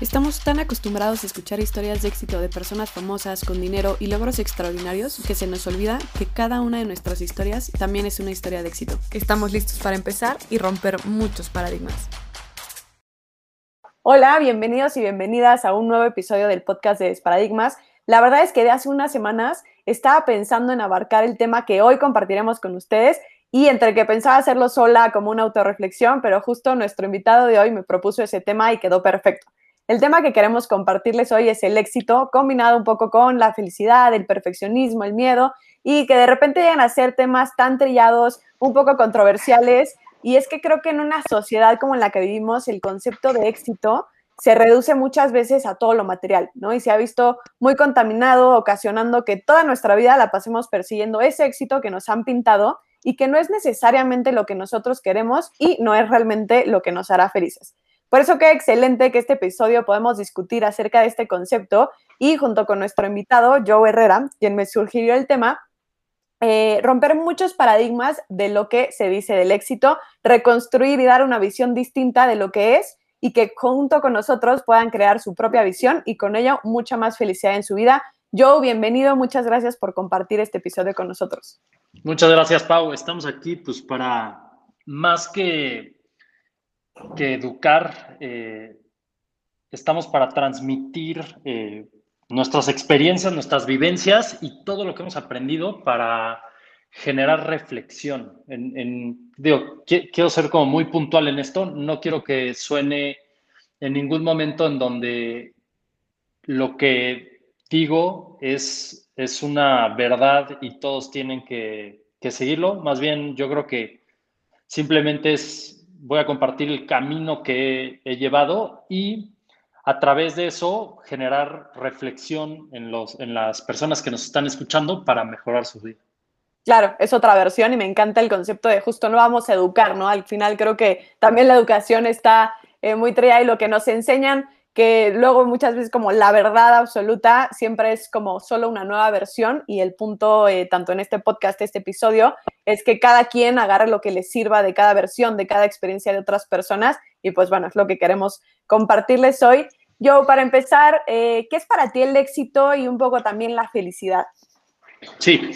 Estamos tan acostumbrados a escuchar historias de éxito de personas famosas con dinero y logros extraordinarios que se nos olvida que cada una de nuestras historias también es una historia de éxito. Estamos listos para empezar y romper muchos paradigmas. Hola, bienvenidos y bienvenidas a un nuevo episodio del podcast de Desparadigmas. La verdad es que de hace unas semanas estaba pensando en abarcar el tema que hoy compartiremos con ustedes y entre que pensaba hacerlo sola como una autorreflexión, pero justo nuestro invitado de hoy me propuso ese tema y quedó perfecto. El tema que queremos compartirles hoy es el éxito, combinado un poco con la felicidad, el perfeccionismo, el miedo, y que de repente llegan a ser temas tan trillados, un poco controversiales. Y es que creo que en una sociedad como la que vivimos, el concepto de éxito se reduce muchas veces a todo lo material, ¿no? Y se ha visto muy contaminado, ocasionando que toda nuestra vida la pasemos persiguiendo ese éxito que nos han pintado y que no es necesariamente lo que nosotros queremos y no es realmente lo que nos hará felices. Por eso qué excelente que este episodio podemos discutir acerca de este concepto y junto con nuestro invitado, Joe Herrera, quien me sugirió el tema, eh, romper muchos paradigmas de lo que se dice del éxito, reconstruir y dar una visión distinta de lo que es y que junto con nosotros puedan crear su propia visión y con ello mucha más felicidad en su vida. Joe, bienvenido, muchas gracias por compartir este episodio con nosotros. Muchas gracias, Pau. Estamos aquí pues para más que que educar, eh, estamos para transmitir eh, nuestras experiencias, nuestras vivencias y todo lo que hemos aprendido para generar reflexión. En, digo, quiero ser como muy puntual en esto, no quiero que suene en ningún momento en donde lo que digo es, es una verdad y todos tienen que, que seguirlo. Más bien, yo creo que simplemente es voy a compartir el camino que he, llevado y a través de eso generar reflexión en, los, en las personas que nos están escuchando para mejorar su vida. Claro, es otra versión y me encanta el concepto de justo no vamos a educar, ¿no? Al final creo que también la educación está eh, muy tría y lo que nos enseñan que luego muchas veces como la verdad absoluta siempre es como solo una nueva versión y el punto, eh, tanto en este podcast, este episodio, es que cada quien agarre lo que le sirva de cada versión, de cada experiencia de otras personas y pues bueno, es lo que queremos compartirles hoy. Yo, para empezar, eh, ¿qué es para ti el éxito y un poco también la felicidad? Sí,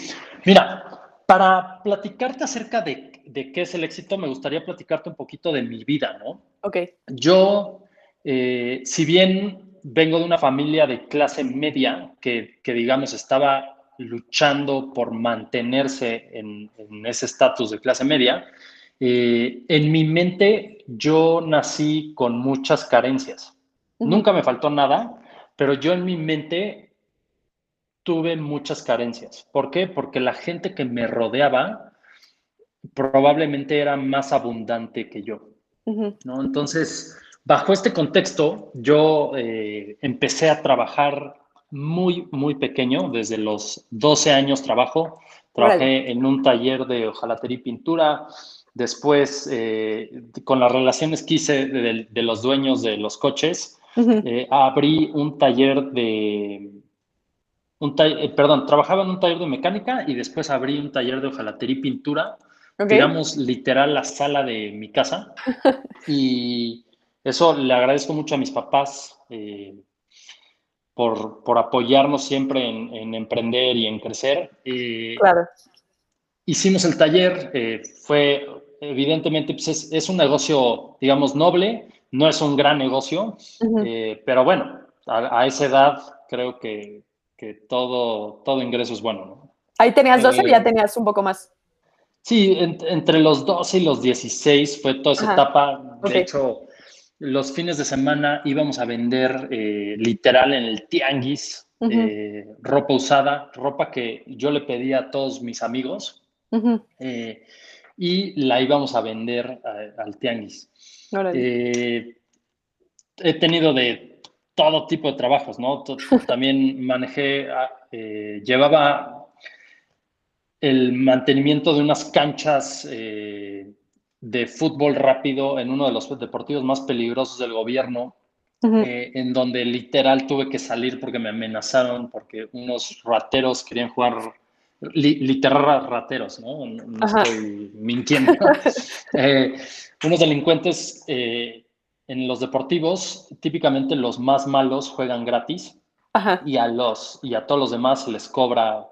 mira, para platicarte acerca de, de qué es el éxito, me gustaría platicarte un poquito de mi vida, ¿no? Ok. Yo eh, si bien vengo de una familia de clase media que, digamos, estaba luchando por mantenerse en, ese estatus de clase media, eh, en mi mente yo nací con muchas carencias. Nunca me faltó nada, pero yo en mi mente tuve muchas carencias. ¿Por qué? Porque la gente que me rodeaba probablemente era más abundante que yo. ¿no? Entonces, Bajo este contexto, yo eh, empecé a trabajar muy, muy pequeño, desde los 12 años trabajo. Trabajé en un taller de hojalatería y pintura. Después, eh, con las relaciones que hice de, los dueños de los coches, eh, abrí un taller de... Un perdón, trabajaba en un taller de mecánica y después abrí un taller de hojalatería y pintura. Digamos, literal, la sala de mi casa. y eso le agradezco mucho a mis papás eh, por, por, apoyarnos siempre en, emprender y en crecer. claro. Hicimos el taller, eh, fue evidentemente, pues es, un negocio, digamos, noble, no es un gran negocio, eh, pero bueno, a, esa edad creo que, que, todo, todo ingreso es bueno. ¿no? Ahí tenías 12 y ya tenías un poco más. Sí, entre los 12 y los 16 fue toda esa etapa. De hecho, los fines de semana íbamos a vender eh, literal en el tianguis eh, ropa usada, ropa que yo le pedía a todos mis amigos eh, y la íbamos a vender al tianguis. he tenido de todo tipo de trabajos, ¿no? También manejé, ah, llevaba el mantenimiento de unas canchas de fútbol rápido en uno de los deportivos más peligrosos del gobierno, Ujú. eh, en donde literal tuve que salir porque me amenazaron, porque unos rateros querían jugar, li- literal rateros, ¿no? No, no estoy mintiendo. Eh, unos delincuentes eh, en los deportivos, típicamente los más malos juegan gratis Ajá, y a, los, y a todos los demás les cobra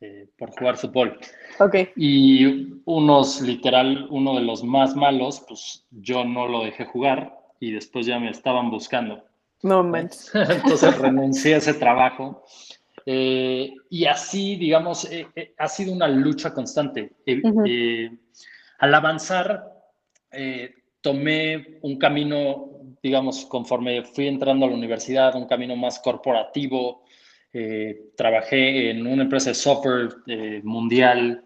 eh, por jugar fútbol. ok. Y unos, literal, uno de los más malos, pues yo no lo dejé jugar y después ya me estaban buscando. No manches. Entonces renuncié a ese trabajo. Eh, y así, digamos, eh, eh, ha sido una lucha constante. Ujú. eh, al avanzar, tomé un camino, digamos, conforme fui entrando a la universidad, un camino más corporativo. Eh, trabajé en una empresa de software eh, mundial.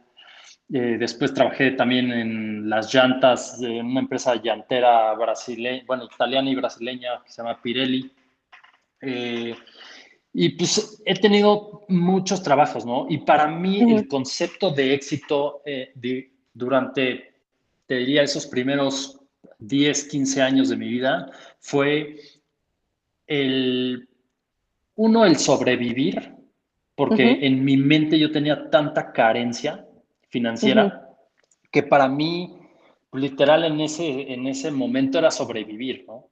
Eh, después trabajé también en las llantas de una empresa llantera brasileña, bueno, italiana y brasileña que se llama Pirelli. Eh, y pues he tenido muchos trabajos, ¿no? Y para mí el concepto de éxito eh, de- durante, te diría, esos primeros 10, 15 años de mi vida fue el, uno, el sobrevivir, porque Ujú. en mi mente yo tenía tanta carencia financiera que para mí, literal, en ese, en ese momento era sobrevivir, ¿no?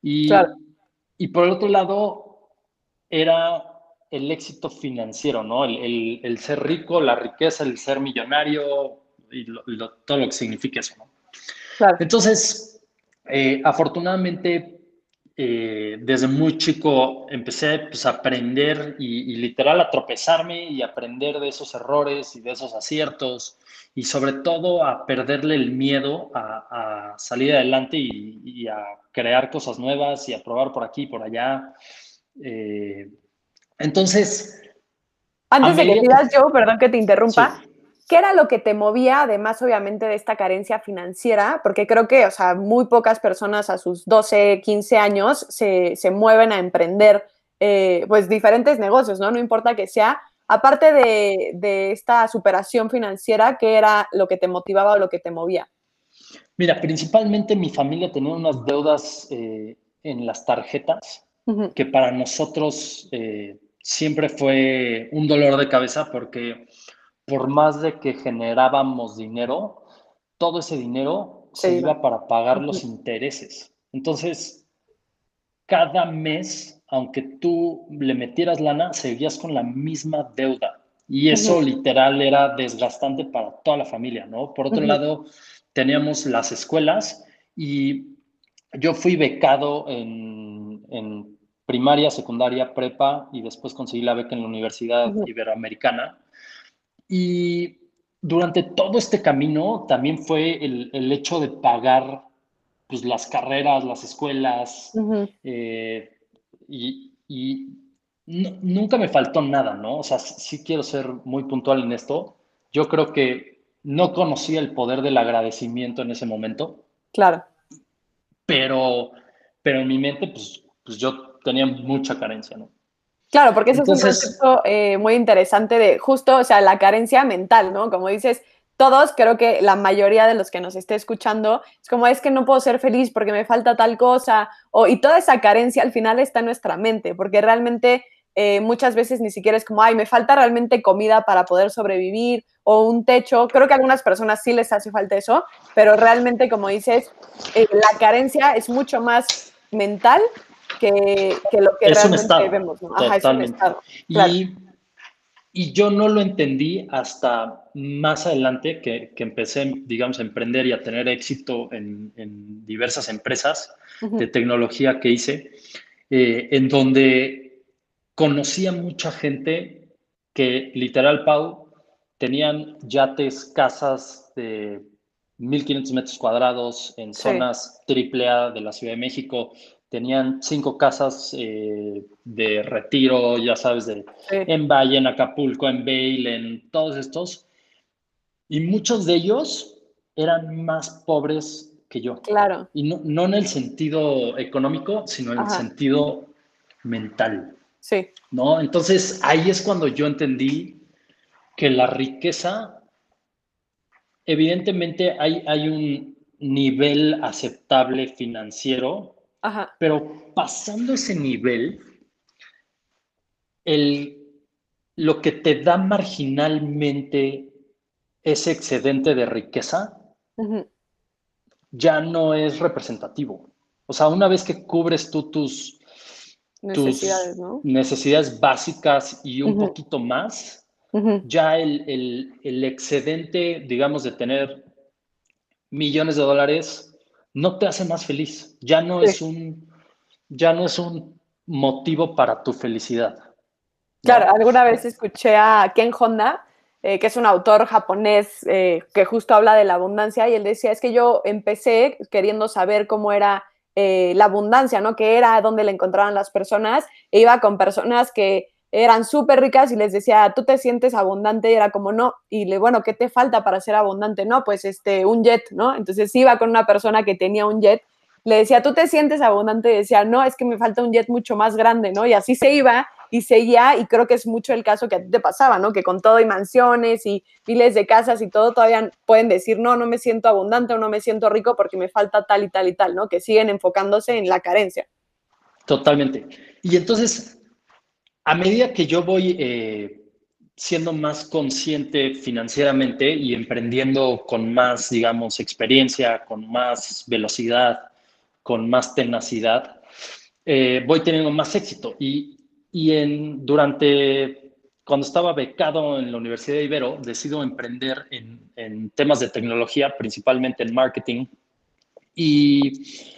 Y, Claro. y por el otro lado, era el éxito financiero, ¿no? El, el- el ser rico, la riqueza, el ser millonario y lo- lo- todo lo que significa eso, ¿no? Claro. Entonces, eh, afortunadamente, eh, desde muy chico empecé pues, a aprender y, y literal a tropezarme y aprender de esos errores y de esos aciertos y sobre todo a perderle el miedo a, a salir adelante y, y a crear cosas nuevas y a probar por aquí y por allá. Eh, entonces, Antes de que sigas, Joe, perdón que te interrumpa, sí. ¿Qué era lo que te movía, además, obviamente, de esta carencia financiera? Porque creo que, o sea, muy pocas personas a sus 12, 15 años se, se mueven a emprender, eh, pues, diferentes negocios, ¿no? No importa que sea. Aparte de, de esta superación financiera, ¿qué era lo que te motivaba o lo que te movía? Mira, principalmente mi familia tenía unas deudas eh, en las tarjetas que para nosotros eh, siempre fue un dolor de cabeza porque por más de que generábamos dinero, todo ese dinero Se se iba. para pagar los intereses. Entonces, cada mes, aunque tú le metieras lana, seguías con la misma deuda. Y eso literal era desgastante para toda la familia, ¿no? Por otro lado, teníamos las escuelas y yo fui becado en, en primaria, secundaria, prepa y después conseguí la beca en la Universidad. Iberoamericana. Y durante todo este camino también fue el, el hecho de pagar pues, las carreras, las escuelas, eh, y, y nu- nunca me faltó nada, ¿no? O sea, sí, sí quiero ser muy puntual en esto. Yo creo que no conocía el poder del agradecimiento en ese momento, Claro. pero, pero en mi mente, pues, pues yo tenía mucha carencia, ¿no? Claro, porque eso es un concepto eh, muy interesante de justo, o sea, la carencia mental, ¿no? Como dices, todos, creo que la mayoría de los que nos esté escuchando, es como es que no puedo ser feliz porque me falta tal cosa, o, y toda esa carencia al final está en nuestra mente, porque realmente eh, muchas veces ni siquiera es como, ay, me falta realmente comida para poder sobrevivir o un techo. Creo que a algunas personas sí les hace falta eso, pero realmente, como dices, eh, la carencia es mucho más mental que, que lo que Es un realmente estado, vemos, ¿no? Ajá, es un estado. Y, Claro. y yo no lo entendí hasta más adelante que, que empecé, digamos, a emprender y a tener éxito en, en diversas empresas de tecnología que hice, eh, en donde conocí a mucha gente que literal, Pau, tenían yates, casas de 1.500 metros cuadrados en Sí. zonas triple A de la Ciudad de México, tenían cinco casas eh, de retiro, ya sabes, de, Sí. en Valle, en Acapulco, en Vail, en todos estos. Y muchos de ellos eran más pobres que yo. Claro, Y no, no en el sentido económico, sino en el sentido mental, sí, ¿no? Entonces ahí es cuando yo entendí que la riqueza, evidentemente hay, hay un, nivel aceptable financiero, Ajá. pero pasando ese nivel, el, lo que te da marginalmente ese excedente de riqueza ya no es representativo. O sea, una vez que cubres tú tus, tus Necesidades, ¿no? necesidades básicas y un poquito más, ya el, el- el excedente, digamos, de tener millones de dólares no te hace más feliz. Ya no Sí. es un, ya no es un motivo para tu felicidad. Claro, alguna vez escuché a Ken Honda, eh, que es un autor japonés eh, que justo habla de la abundancia, y él decía, es que yo empecé queriendo saber cómo era eh, la abundancia, ¿no? Que era dónde la encontraban las personas, e iba con personas que eran súper ricas y les decía, ¿tú te sientes abundante? Y era como, no, y le, bueno, ¿qué te falta para ser abundante? No, pues este, un jet, ¿no? Entonces iba con una persona que tenía un jet, le decía, ¿tú te sientes abundante? Y decía, no, es que me falta un jet mucho más grande, ¿no? Y así se iba y seguía, y creo que es mucho el caso que a ti te pasaba, ¿no? Que con todo y mansiones y miles de casas y todo, todavía pueden decir, no, no me siento abundante o no me siento rico porque me falta tal y tal y tal, ¿no? Que siguen enfocándose en la carencia. Totalmente. Y entonces, a medida que yo voy eh, siendo más consciente financieramente y emprendiendo con más, digamos, experiencia, con más velocidad, con más tenacidad, eh, voy teniendo más éxito. Y, y en, durante, cuando estaba becado en la Universidad de Ibero, decido emprender en, en temas de tecnología, principalmente en marketing. Y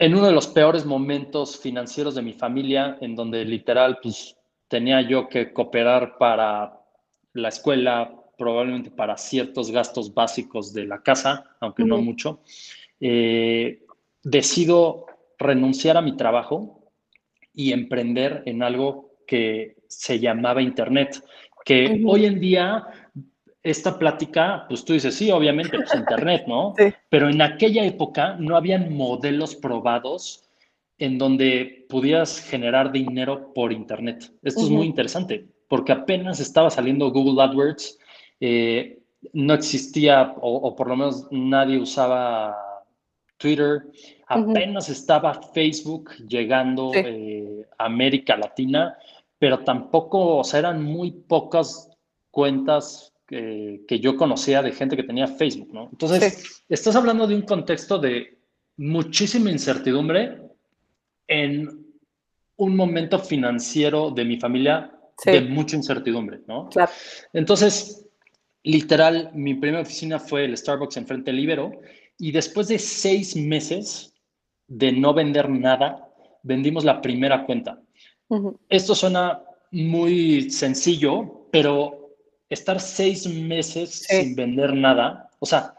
en uno de los peores momentos financieros de mi familia, en donde literal, pues tenía yo que cooperar para la escuela, probablemente para ciertos gastos básicos de la casa, aunque no mucho, eh, decido renunciar a mi trabajo y emprender en algo que se llamaba Internet, que hoy en día esta plática, pues tú dices, sí, obviamente, pues Internet, ¿no? Sí. Pero en aquella época no habían modelos probados en donde pudieras generar dinero por Internet. Esto es muy interesante, porque apenas estaba saliendo Google AdWords, eh, no existía, o, o por lo menos nadie usaba Twitter, apenas estaba Facebook llegando Sí. eh, a América Latina, pero tampoco, o sea, eran muy pocas cuentas eh, que yo conocía de gente que tenía Facebook, ¿no? Entonces, estás hablando de un contexto de muchísima incertidumbre en un momento financiero de mi familia Sí. de mucha incertidumbre, ¿no? Claro. Entonces, literal, mi primera oficina fue el Starbucks enfrente del Ibero y después de seis meses de no vender nada, vendimos la primera cuenta. Esto suena muy sencillo, pero estar seis meses Sí. sin vender nada, o sea,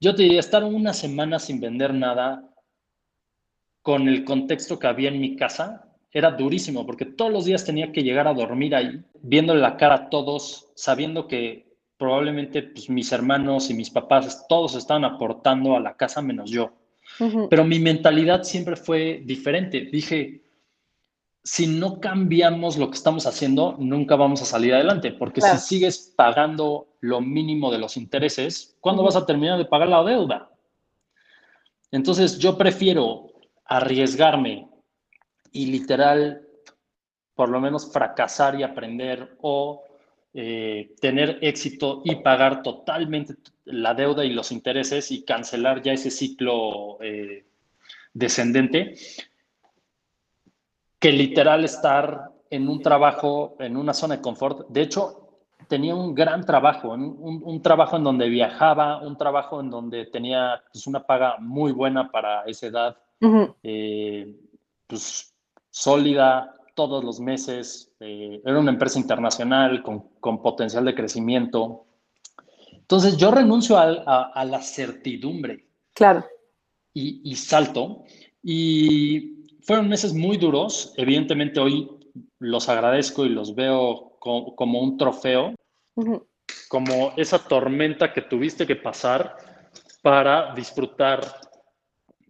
yo te diría estar una semana sin vender nada con el contexto que había en mi casa, era durísimo, porque todos los días tenía que llegar a dormir ahí, viéndole la cara a todos, sabiendo que probablemente pues, mis hermanos y mis papás, todos estaban aportando a la casa menos yo. Pero mi mentalidad siempre fue diferente. Dije, si no cambiamos lo que estamos haciendo, nunca vamos a salir adelante, porque Claro. si sigues pagando lo mínimo de los intereses, ¿cuándo vas a terminar de pagar la deuda? Entonces yo prefiero arriesgarme y literal, por lo menos fracasar y aprender o eh, tener éxito y pagar totalmente la deuda y los intereses y cancelar ya ese ciclo eh, descendente, que literal estar en un trabajo, en una zona de confort. De hecho, tenía un gran trabajo, un, un, un trabajo en donde viajaba, un trabajo en donde tenía pues, una paga muy buena para esa edad, Ujú. eh, pues sólida todos los meses. eh, era una empresa internacional con, con, potencial de crecimiento. Entonces yo renuncio a, a, a la certidumbre. Claro. Y, y, salto. Y fueron meses muy duros. Evidentemente hoy los agradezco y los veo como, como un trofeo. Uh -huh. Como esa tormenta que tuviste que pasar para disfrutar,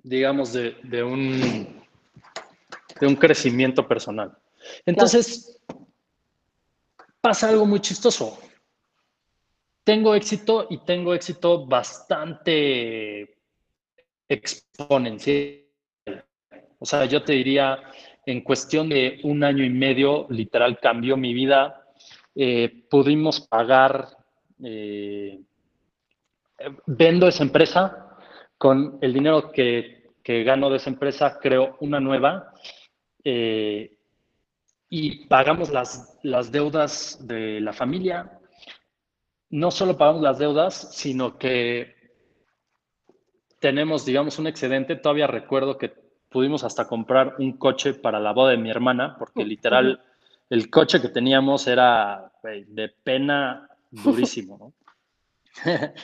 digamos, de, de un de un crecimiento personal. Entonces, claro. pasa algo muy chistoso. tengo éxito y tengo éxito bastante exponencial. O sea, yo te diría, en cuestión de un año y medio, literal cambió mi vida. Eh, pudimos pagar, eh, vendo esa empresa, con el dinero que, que gano de esa empresa, creo una nueva. Eh, y pagamos las, las deudas de la familia. No solo pagamos las deudas, sino que tenemos, digamos, un excedente. Todavía recuerdo que pudimos hasta comprar un coche para la boda de mi hermana, porque literal el coche que teníamos era de pena durísimo. ¿no?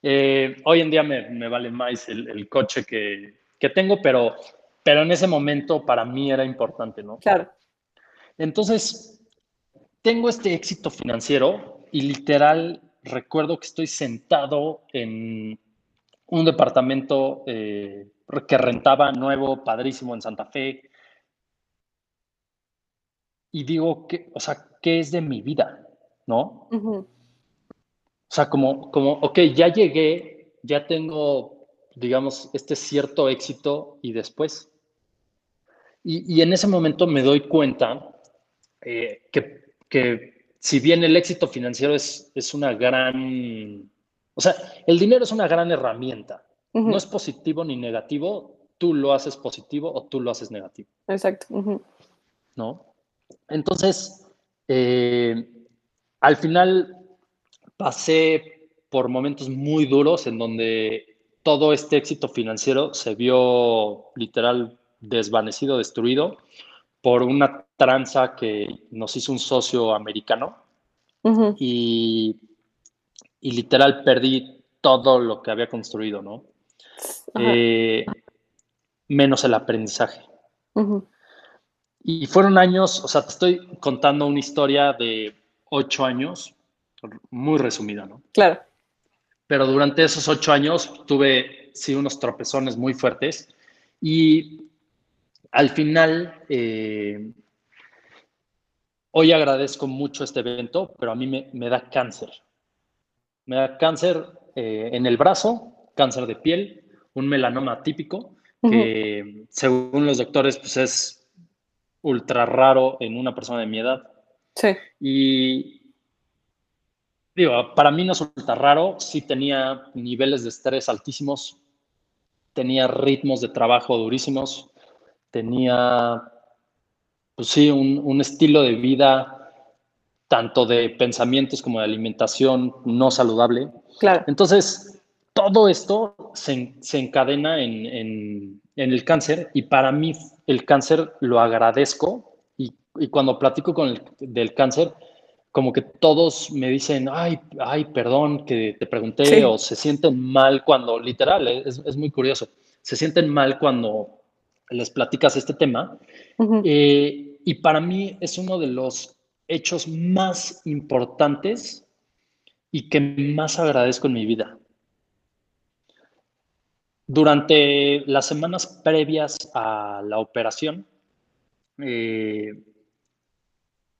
eh, hoy en día me, me vale más el, el coche que, que, tengo, pero, pero en ese momento para mí era importante, ¿no? Claro. Entonces, tengo este éxito financiero y literal recuerdo que estoy sentado en un departamento eh, que rentaba nuevo, padrísimo en Santa Fe. Y digo, que, o sea, ¿qué es de mi vida? ¿No? Uh -huh. O sea, como, como, ok, ya llegué, ya tengo, digamos, este cierto éxito y después. Y, y en ese momento me doy cuenta eh, que, que, si bien el éxito financiero es, es una gran, o sea, el dinero es una gran herramienta, uh -huh. no es positivo ni negativo, tú lo haces positivo o tú lo haces negativo. Exacto. Uh -huh. ¿No? Entonces, eh, al final pasé por momentos muy duros en donde todo este éxito financiero se vio literal desvanecido, destruido por una tranza que nos hizo un socio americano uh -huh. y, y, literal perdí todo lo que había construido, ¿no? Eh, menos el aprendizaje. Uh -huh. Y fueron años, o sea, te estoy contando una historia de ocho años, muy resumida, ¿no? Claro. Pero durante esos ocho años tuve, sí, unos tropezones muy fuertes y al final, eh, hoy agradezco mucho este evento, pero a mí me, me da cáncer. Me da cáncer eh, en el brazo, cáncer de piel, un melanoma típico, que uh -huh. según los doctores pues es ultra raro en una persona de mi edad. Sí. Y digo, para mí no es ultra raro, sí tenía niveles de estrés altísimos, tenía ritmos de trabajo durísimos, tenía, pues sí, un, un, estilo de vida tanto de pensamientos como de alimentación no saludable. Claro. Entonces, todo esto se, se encadena en, en, en, el cáncer y para mí el cáncer lo agradezco y, y cuando platico con el del cáncer, como que todos me dicen, ay, ay, perdón que te pregunté, sí. o se sienten mal cuando, literal, es, es muy curioso, se sienten mal cuando les platicas este tema. Uh -huh. eh, y para mí es uno de los hechos más importantes y que más agradezco en mi vida. Durante las semanas previas a la operación, eh,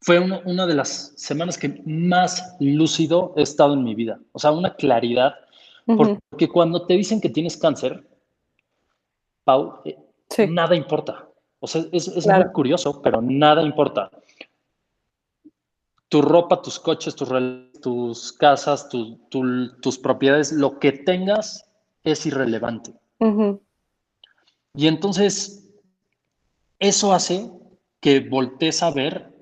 fue una, una, de las semanas que más lúcido he estado en mi vida. O sea, una claridad. Uh -huh. Porque cuando te dicen que tienes cáncer, Pau, eh, sí. nada importa. O sea, es, es claro. muy curioso, pero nada importa. Tu ropa, tus coches, tus, tus casas, tu, tu, tus propiedades, lo que tengas es irrelevante. Uh -huh. Y entonces, eso hace que voltees a ver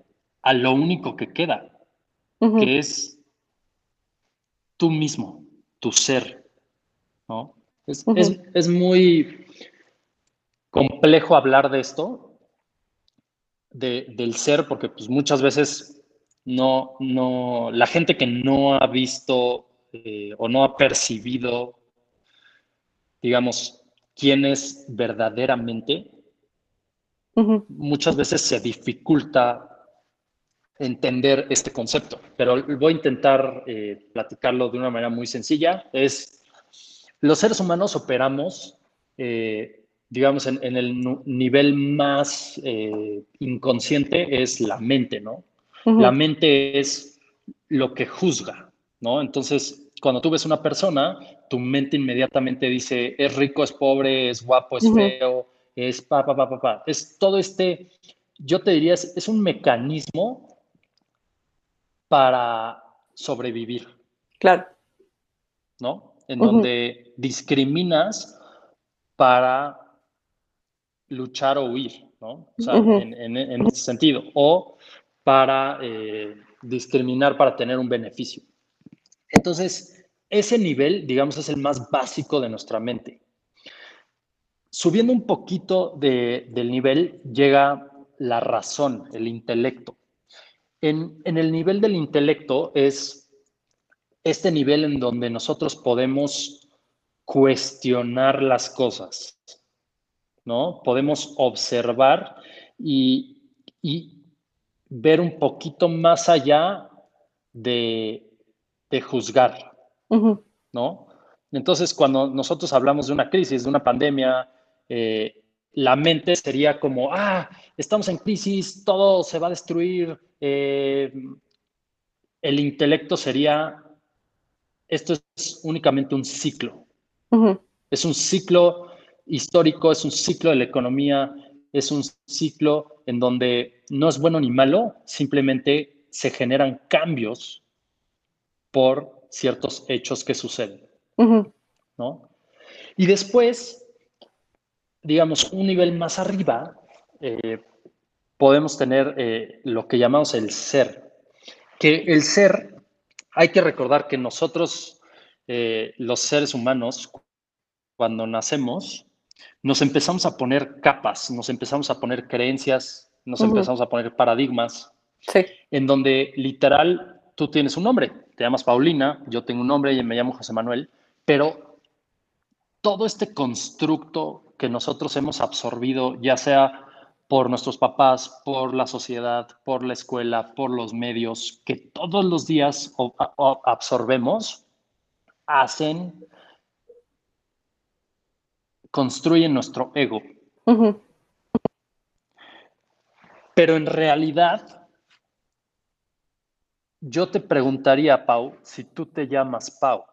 a lo único que queda, uh -huh. que es tú mismo, tu ser. ¿no? Es, uh -huh. es, es muy complejo hablar de esto, de, del ser, porque pues muchas veces no, no, la gente que no ha visto eh, o no ha percibido, digamos, quién es verdaderamente, uh -huh. muchas veces se dificulta entender este concepto, pero voy a intentar eh, platicarlo de una manera muy sencilla. Es, los seres humanos operamos eh, digamos, en, en, el nivel más eh, inconsciente es la mente, ¿no? Uh -huh. La mente es lo que juzga, ¿no? Entonces, cuando tú ves una persona, tu mente inmediatamente dice, es rico, es pobre, es guapo, es feo, es pa, pa, pa, pa, pa. Es todo este, yo te diría, es, es un mecanismo para sobrevivir, Claro. ¿no? En donde discriminas para luchar o huir, ¿no? O sea, Ujú. en, en- en ese sentido. O para eh, discriminar para tener un beneficio. Entonces, ese nivel, digamos, es el más básico de nuestra mente. Subiendo un poquito de- del nivel llega la razón, el intelecto. En, en el nivel del intelecto es este nivel en donde nosotros podemos cuestionar las cosas, ¿no? Podemos observar y, y ver un poquito más allá de, de juzgar. ¿no? Entonces, cuando nosotros hablamos de una crisis, de una pandemia, eh, la mente sería como, ah, estamos en crisis, todo se va a destruir. eh, el intelecto sería, esto es únicamente un ciclo, es un ciclo histórico, es un ciclo de la economía, es un ciclo en donde no es bueno ni malo, simplemente se generan cambios por ciertos hechos que suceden. ¿no? Y después, digamos, un nivel más arriba, eh, podemos tener eh, lo que llamamos el ser. Que el ser, hay que recordar que nosotros, eh, los seres humanos, cuando nacemos, nos empezamos a poner capas, nos empezamos a poner creencias, nos empezamos a poner paradigmas, Sí. en donde literal tú tienes un nombre, te llamas Paulina, yo tengo un nombre y me llamo José Manuel, pero todo este constructo que nosotros hemos absorbido, ya sea por nuestros papás, por la sociedad, por la escuela, por los medios, que todos los días absorbemos, hacen, construyen nuestro ego. Pero en realidad, yo te preguntaría, Pau, si tú te llamas Pau. O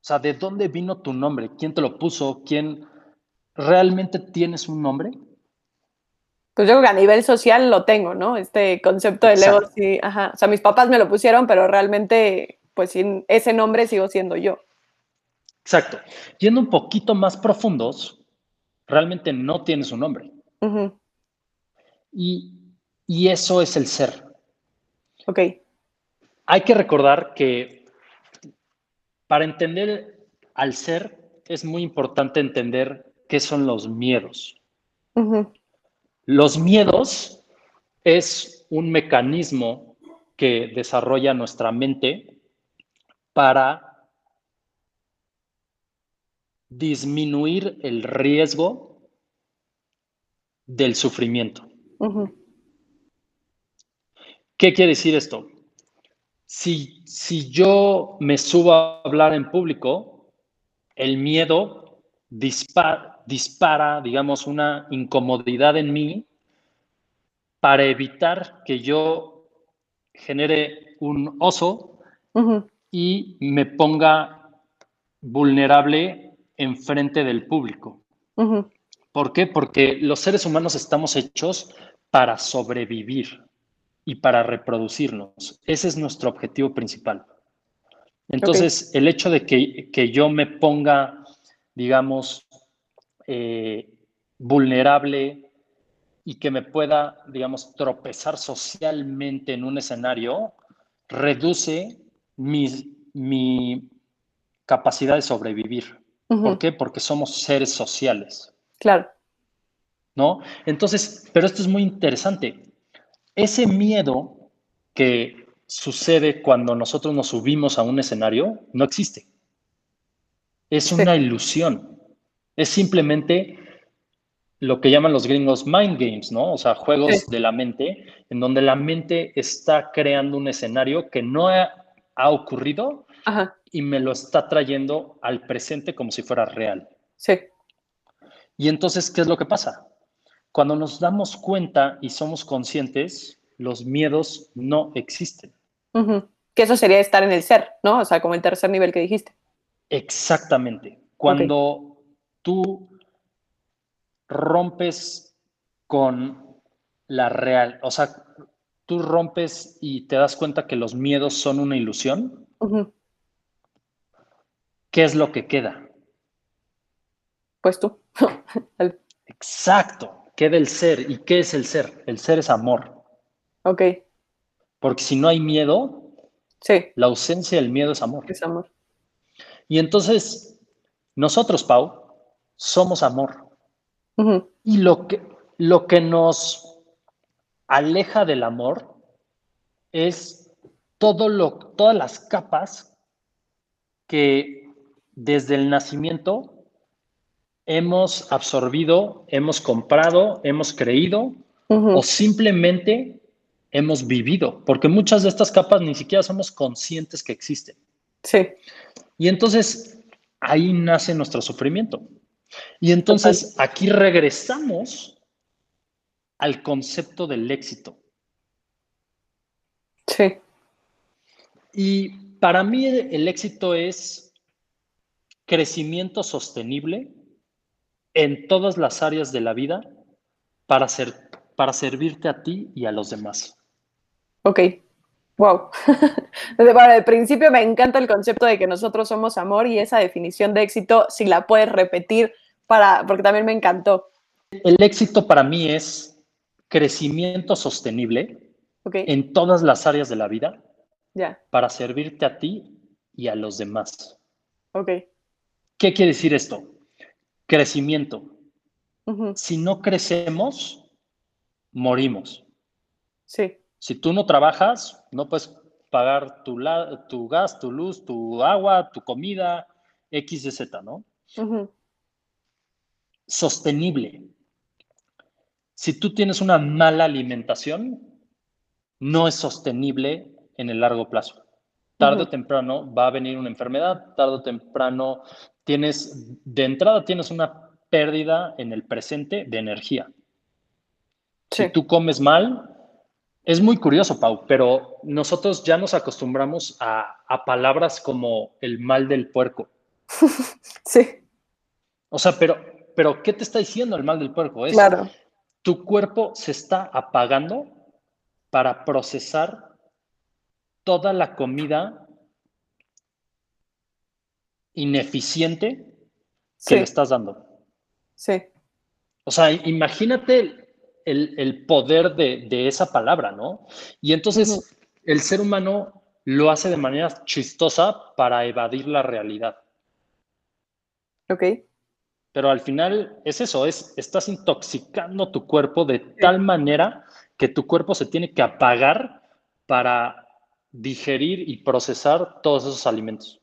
sea, ¿de dónde vino tu nombre? ¿Quién te lo puso? ¿Quién realmente tienes un nombre? Pues yo creo que a nivel social lo tengo, ¿no? Este concepto ego, Exacto. sí, ajá. O sea, mis papás me lo pusieron, pero realmente, pues sin ese nombre sigo siendo yo. Exacto. Yendo un poquito más profundos, realmente no tienes un nombre. Y, y eso es el ser. Ok. Hay que recordar que para entender al ser es muy importante entender qué son los miedos. Los miedos es un mecanismo que desarrolla nuestra mente para disminuir el riesgo del sufrimiento. ¿Qué quiere decir esto? Si, si yo me subo a hablar en público, el miedo dispara, dispara, digamos, una incomodidad en mí para evitar que yo genere un oso y me ponga vulnerable enfrente del público. ¿Por qué? Porque los seres humanos estamos hechos para sobrevivir y para reproducirnos. Ese es nuestro objetivo principal. Entonces, el hecho de que, que yo me ponga, digamos, eh, vulnerable y que me pueda, digamos, tropezar socialmente en un escenario, reduce mi, mi capacidad de sobrevivir. ¿Por qué? Porque somos seres sociales. Claro. ¿no? Entonces, pero esto es muy interesante. Ese miedo que sucede cuando nosotros nos subimos a un escenario no existe. Es Sí. una ilusión. Es simplemente lo que llaman los gringos mind games, ¿no? O sea, juegos Sí. de la mente, en donde la mente está creando un escenario que no ha, ha ocurrido Ajá. y me lo está trayendo al presente como si fuera real. Sí. Y entonces, ¿qué es lo que pasa? Cuando nos damos cuenta y somos conscientes, los miedos no existen. Que eso sería estar en el ser, ¿no? O sea, como el tercer nivel que dijiste. Exactamente. Cuando tú rompes con la real, o sea, tú rompes y te das cuenta que los miedos son una ilusión. ¿qué es lo que queda? Pues tú. Exacto, queda el ser. ¿Y qué es el ser? El ser es amor. ok, Porque si no hay miedo, sí, la ausencia del miedo es amor. es amor. Y entonces, nosotros, Pau, somos amor. Y lo que, lo que nos aleja del amor es todo lo, todas las capas que desde el nacimiento hemos absorbido, hemos comprado, hemos creído o simplemente hemos vivido, porque muchas de estas capas ni siquiera somos conscientes que existen. Sí, Y entonces ahí nace nuestro sufrimiento. Y entonces aquí regresamos al concepto del éxito. sí, Y para mí el éxito es crecimiento sostenible en todas las áreas de la vida para, ser, para servirte a ti y a los demás. ok. Wow. Desde para el principio me encanta el concepto de que nosotros somos amor y esa definición de éxito, si la puedes repetir, para, porque también me encantó. El éxito para mí es crecimiento sostenible en todas las áreas de la vida para servirte a ti y a los demás. ok. ¿Qué quiere decir esto? Crecimiento. Si no crecemos, morimos. Sí, Si tú no trabajas, no puedes pagar tu, la- tu gas, tu luz, tu agua, tu comida, X, Y, Z, ¿no? Sostenible. Si tú tienes una mala alimentación, no es sostenible en el largo plazo. Tarde o temprano va a venir una enfermedad, tarde o temprano tienes, de entrada tienes una pérdida en el presente de energía. sí, Si tú comes mal, es muy curioso, Pau, pero nosotros ya nos acostumbramos a, a palabras como el mal del puerco. sí, O sea, pero, pero ¿qué te está diciendo el mal del puerco? Es claro, tu cuerpo se está apagando para procesar toda la comida ineficiente que sí, le estás dando. sí, O sea, imagínate el, el poder de, de esa palabra, ¿no? Y entonces el ser humano lo hace de manera chistosa para evadir la realidad. ok, Pero al final es eso, es estás intoxicando tu cuerpo de tal manera que tu cuerpo se tiene que apagar para digerir y procesar todos esos alimentos.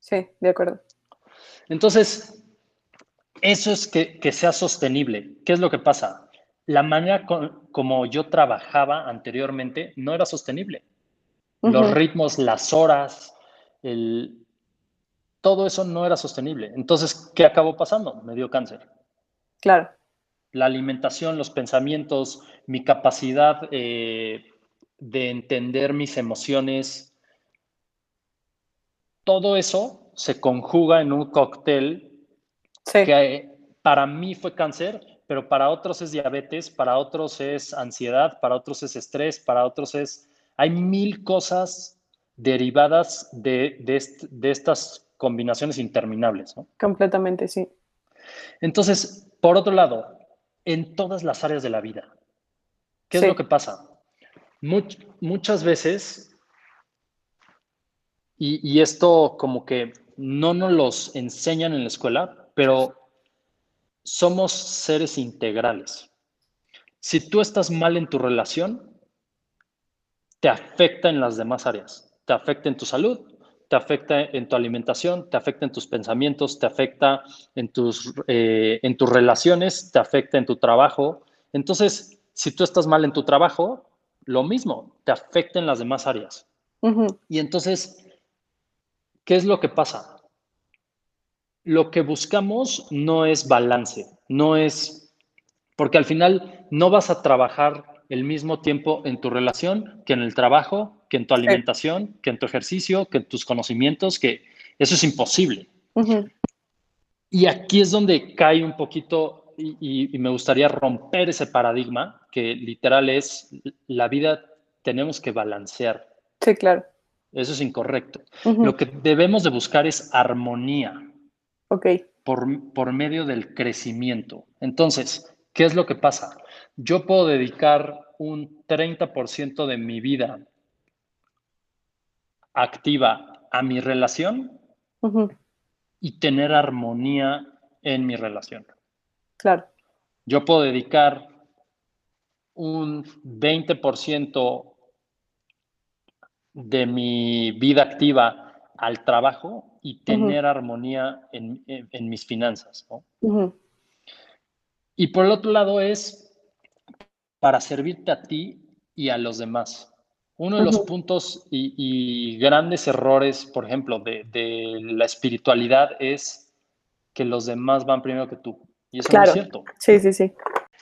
Sí, de acuerdo. Entonces, eso es que, que sea sostenible. ¿Qué es lo que pasa? La manera con- como yo trabajaba anteriormente no era sostenible. Los ritmos, las horas, el, todo eso no era sostenible. Entonces, ¿qué acabó pasando? Me dio cáncer. Claro, La alimentación, los pensamientos, mi capacidad eh, de entender mis emociones, todo eso se conjuga en un cóctel sí, que eh, para mí fue cáncer, pero para otros es diabetes, para otros es ansiedad, para otros es estrés, para otros es... Hay mil cosas derivadas de, de, est- de estas combinaciones interminables. ¿no? completamente, sí. Entonces, por otro lado, en todas las áreas de la vida, ¿qué Sí. es lo que pasa? Much- muchas veces, y, y esto como que no nos los enseñan en la escuela, pero somos seres integrales. Si tú estás mal en tu relación, te afecta en las demás áreas. Te afecta en tu salud, te afecta en tu alimentación, te afecta en tus pensamientos, te afecta en tus, eh, en tus relaciones, te afecta en tu trabajo. Entonces, si tú estás mal en tu trabajo, lo mismo, te afecta en las demás áreas. Y entonces, ¿qué es lo que pasa? Lo que buscamos no es balance, no es, porque al final no vas a trabajar el mismo tiempo en tu relación que en el trabajo, que en tu alimentación, que en tu ejercicio, que en tus conocimientos, que eso es imposible. Y aquí es donde cae un poquito y, y- y me gustaría romper ese paradigma que literal es la vida tenemos que balancear. Sí, claro. Eso es incorrecto. Lo que debemos de buscar es armonía Ok. por, por medio del crecimiento. Entonces, ¿qué es lo que pasa? Yo puedo dedicar un 30% de mi vida activa a mi relación y tener armonía en mi relación. Claro. Yo puedo dedicar un 20% de mi vida activa al trabajo y tener armonía en, en- en mis finanzas. ¿no? Y por el otro lado es para servirte a ti y a los demás. Uno de los puntos y, y grandes errores, por ejemplo, de, de la espiritualidad es que los demás van primero que tú. Y eso no es cierto. Sí, sí, sí.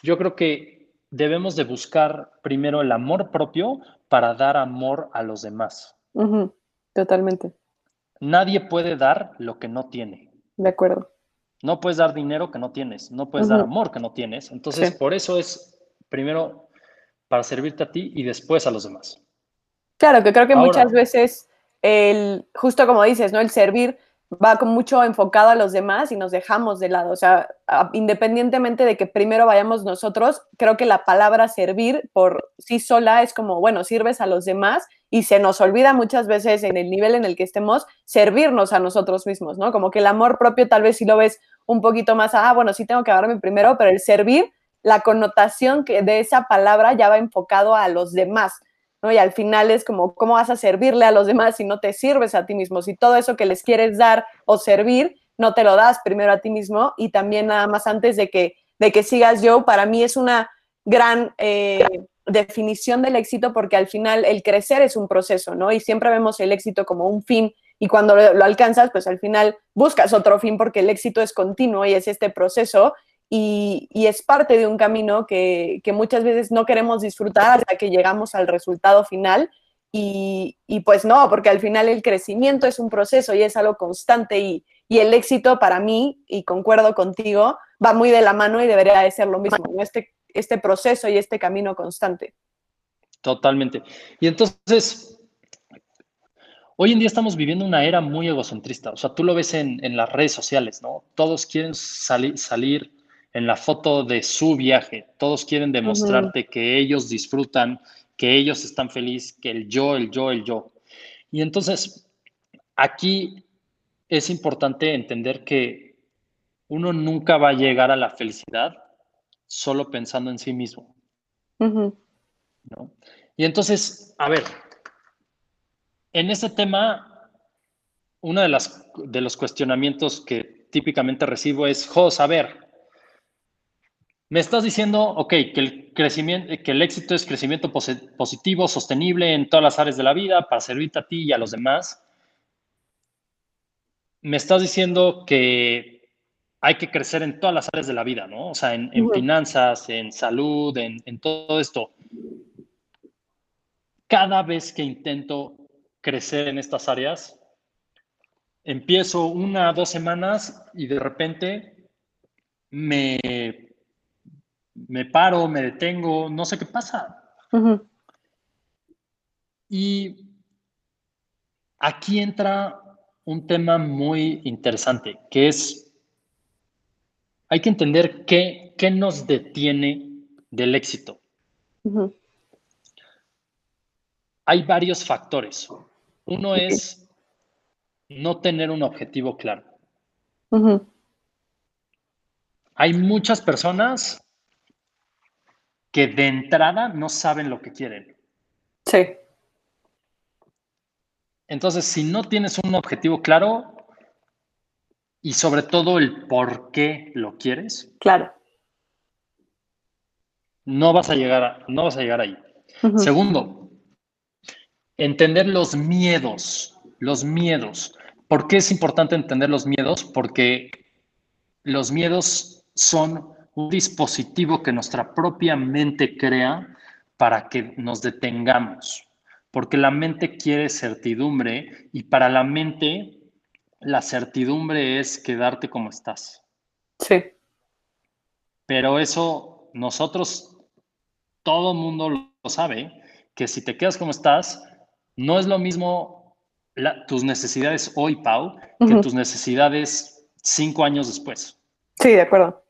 Yo creo que debemos de buscar primero el amor propio para dar amor a los demás. Totalmente. Nadie puede dar lo que no tiene. De acuerdo. No puedes dar dinero que no tienes, no puedes dar amor que no tienes. Entonces, Sí. por eso es primero para servirte a ti y después a los demás. Claro, que creo que Ahora- muchas veces el, justo como dices, ¿no? El servir va con mucho enfocado a los demás y nos dejamos de lado. O sea, independientemente de que primero vayamos nosotros, creo que la palabra servir por sí sola es como, bueno, sirves a los demás y se nos olvida muchas veces en el nivel en el que estemos servirnos a nosotros mismos, ¿no? Como que el amor propio tal vez si lo ves un poquito más, ah, bueno, sí tengo que darme primero, pero el servir, la connotación que de esa palabra ya va enfocado a los demás. Y al final es como, ¿cómo vas a servirle a los demás si no te sirves a ti mismo? Si todo eso que les quieres dar o servir, no te lo das primero a ti mismo y también nada más antes de que, de que sigas yo, para mí es una gran eh, definición del éxito porque al final el crecer es un proceso, ¿no? Y siempre vemos el éxito como un fin y cuando lo alcanzas, pues al final buscas otro fin porque el éxito es continuo y es este proceso y, y es parte de un camino que, que muchas veces no queremos disfrutar hasta que llegamos al resultado final. Y, y pues no, porque al final el crecimiento es un proceso y es algo constante y, y el éxito para mí, y concuerdo contigo, va muy de la mano y debería de ser lo mismo, este, este proceso y este camino constante. Totalmente. Y entonces, hoy en día estamos viviendo una era muy egocentrista. O sea, tú lo ves en, en las redes sociales, ¿no? Todos quieren sali- salir en la foto de su viaje. Todos quieren demostrarte que ellos disfrutan, que ellos están felices, que el yo, el yo, el yo. Y entonces, aquí es importante entender que uno nunca va a llegar a la felicidad solo pensando en sí mismo. ¿no? Y entonces, a ver, en ese tema, uno de, las, de los cuestionamientos que típicamente recibo es, Jos, a ver, me estás diciendo, ok, que el crecimiento, que el éxito es crecimiento posi- positivo, sostenible en todas las áreas de la vida para servirte a ti y a los demás. Me estás diciendo que hay que crecer en todas las áreas de la vida, ¿no? O sea, en, finanzas, en salud, en, en todo esto. Cada vez que intento crecer en estas áreas, empiezo una, dos semanas y de repente me, me paro, me detengo, no sé qué pasa. Y aquí entra un tema muy interesante, que es, hay que entender qué, qué nos detiene del éxito. Hay varios factores. Uno es no tener un objetivo claro. Hay muchas personas que de entrada no saben lo que quieren. Sí, Entonces, si no tienes un objetivo claro y sobre todo el por qué lo quieres, claro. no vas a llegar, a- no vas a llegar ahí. Segundo, entender los miedos, los miedos. ¿Por qué es importante entender los miedos? Porque los miedos son un dispositivo que nuestra propia mente crea para que nos detengamos, porque la mente quiere certidumbre y para la mente la certidumbre es quedarte como estás. Sí. Pero eso nosotros, todo el mundo lo sabe, que si te quedas como estás, no es lo mismo la- tus necesidades hoy, Pau, que tus necesidades cinco años después. Sí, de acuerdo.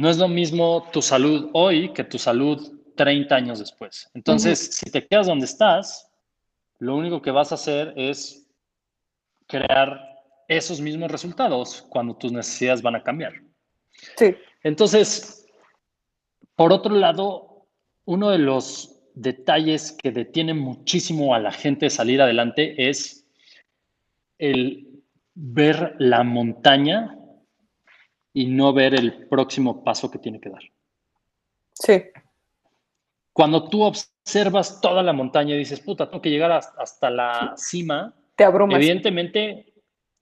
No es lo mismo tu salud hoy que tu salud 30 años después. Entonces, si te quedas donde estás, lo único que vas a hacer es crear esos mismos resultados cuando tus necesidades van a cambiar. Sí. Entonces, por otro lado, uno de los detalles que detiene muchísimo a la gente de salir adelante es el ver la montaña y no ver el próximo paso que tiene que dar. Sí. Cuando tú observas toda la montaña y dices, puta, tengo que llegar hasta, la cima, Te abrumas. evidentemente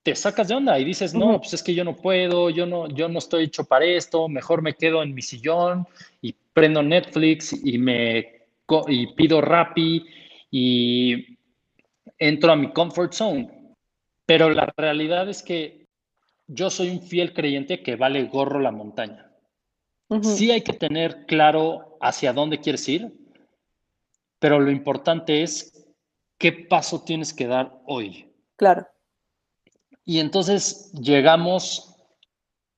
te sacas de onda y dices, no, Ujú. pues es que yo no puedo, yo no, yo no estoy hecho para esto, mejor me quedo en mi sillón y prendo Netflix y me y pido Rappi y entro a mi comfort zone. Pero la realidad es que yo soy un fiel creyente que vale gorro la montaña. Sí hay que tener claro hacia dónde quieres ir, pero lo importante es qué paso tienes que dar hoy. Claro. Y entonces llegamos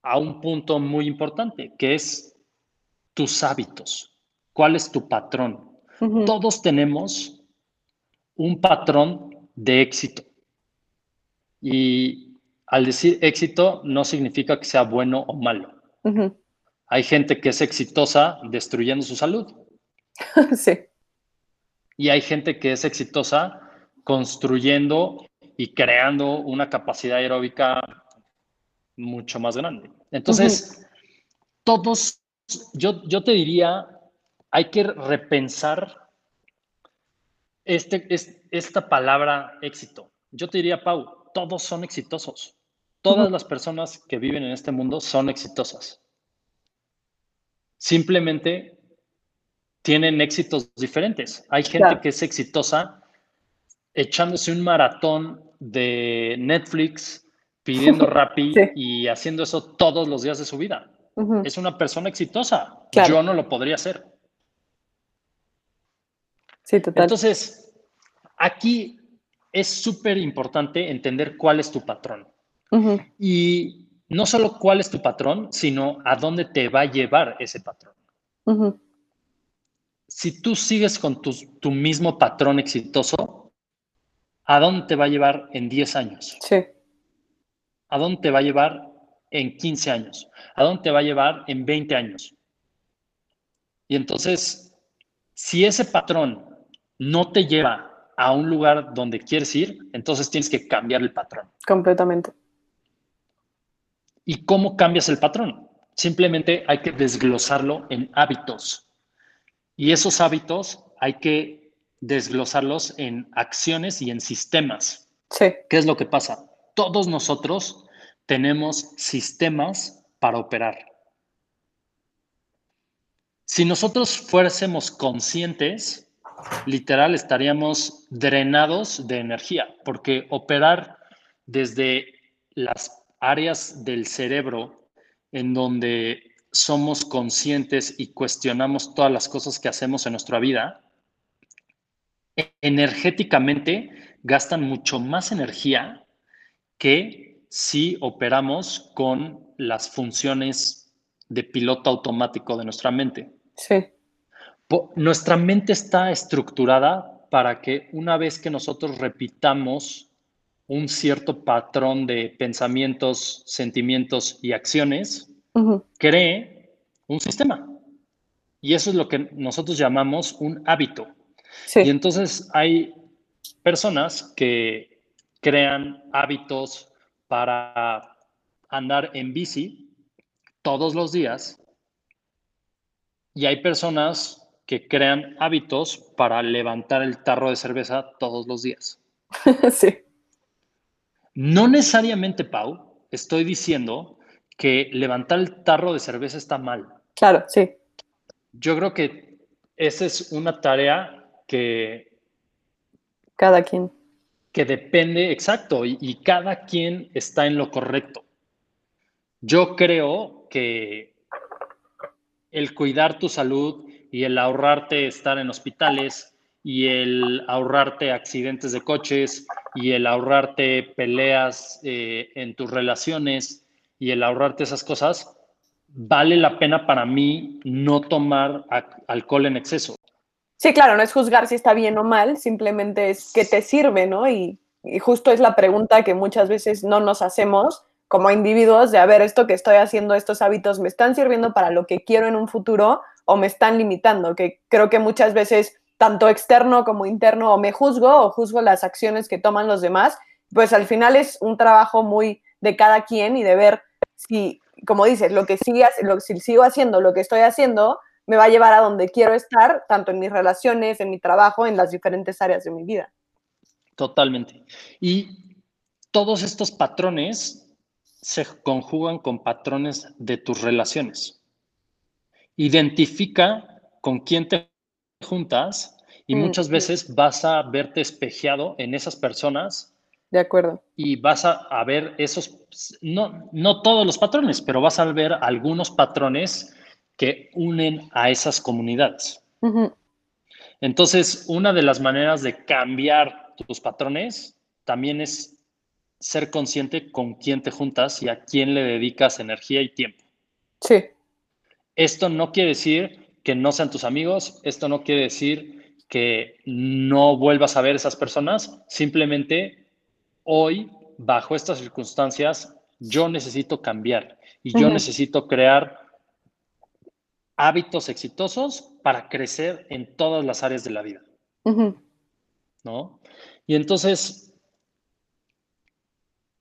a un punto muy importante, que es tus hábitos. ¿Cuál es tu patrón? Todos tenemos un patrón de éxito. Y al decir éxito no significa que sea bueno o malo. Hay gente que es exitosa destruyendo su salud Sí. y hay gente que es exitosa construyendo y creando una capacidad aeróbica mucho más grande. Entonces, todos, yo, yo te diría, hay que repensar este, es, esta palabra éxito. Yo te diría, Pau, todos son exitosos. Todas las personas que viven en este mundo son exitosas. Simplemente tienen éxitos diferentes. Hay gente Claro. que es exitosa echándose un maratón de Netflix, pidiendo Rappi Sí. y haciendo eso todos los días de su vida. Es una persona exitosa. Claro. Yo no lo podría hacer. Sí, total. Entonces, aquí es súper importante entender cuál es tu patrón. Y no solo cuál es tu patrón, sino a dónde te va a llevar ese patrón. Si tú sigues con tu, tu mismo patrón exitoso, ¿a dónde te va a llevar en 10 años? Sí. ¿A dónde te va a llevar en 15 años? ¿A dónde te va a llevar en 20 años? Y entonces, si ese patrón no te lleva a un lugar donde quieres ir, entonces tienes que cambiar el patrón. Completamente. ¿Y cómo cambias el patrón? Simplemente hay que desglosarlo en hábitos. Y esos hábitos hay que desglosarlos en acciones y en sistemas. Sí. ¿Qué es lo que pasa? Todos nosotros tenemos sistemas para operar. Si nosotros fuésemos conscientes, literal estaríamos drenados de energía, porque operar desde las áreas del cerebro en donde somos conscientes y cuestionamos todas las cosas que hacemos en nuestra vida, energéticamente gastan mucho más energía que si operamos con las funciones de piloto automático de nuestra mente. Sí. Nuestra mente está estructurada para que una vez que nosotros repitamos un cierto patrón de pensamientos, sentimientos y acciones, cree un sistema. Y eso es lo que nosotros llamamos un hábito. Sí. Y entonces hay personas que crean hábitos para andar en bici todos los días y hay personas que crean hábitos para levantar el tarro de cerveza todos los días. sí. No necesariamente, Pau, estoy diciendo que levantar el tarro de cerveza está mal. Claro, sí. Yo creo que esa es una tarea que, Cada quien. que depende, exacto, y, y cada quien está en lo correcto. Yo creo que el cuidar tu salud y el ahorrarte estar en hospitales y el ahorrarte accidentes de coches y el ahorrarte peleas eh, en tus relaciones y el ahorrarte esas cosas, vale la pena para mí no tomar alcohol en exceso. Sí, claro, no es juzgar si está bien o mal, simplemente es que te sirve, ¿no? Y, y justo es la pregunta que muchas veces no nos hacemos como individuos de, a ver, esto que estoy haciendo, estos hábitos, ¿me están sirviendo para lo que quiero en un futuro o me están limitando? Que creo que muchas veces, tanto externo como interno, o me juzgo o juzgo las acciones que toman los demás, pues al final es un trabajo muy de cada quien y de ver si, como dices, lo que lo, si sigo haciendo lo que estoy haciendo, me va a llevar a donde quiero estar, tanto en mis relaciones, en mi trabajo, en las diferentes áreas de mi vida. Totalmente. Y todos estos patrones se conjugan con patrones de tus relaciones. Identifica con quién te juntas y Mm, muchas sí. veces vas a verte espejeado en esas personas De acuerdo. y vas a, a ver esos, no, no todos los patrones, pero vas a ver algunos patrones que unen a esas comunidades. Entonces, una de las maneras de cambiar tus patrones también es ser consciente con quién te juntas y a quién le dedicas energía y tiempo. Sí, Esto no quiere decir que no sean tus amigos, esto no quiere decir que no vuelvas a ver esas personas, simplemente hoy, bajo estas circunstancias, yo necesito cambiar y yo necesito crear hábitos exitosos para crecer en todas las áreas de la vida. ¿no? Y entonces,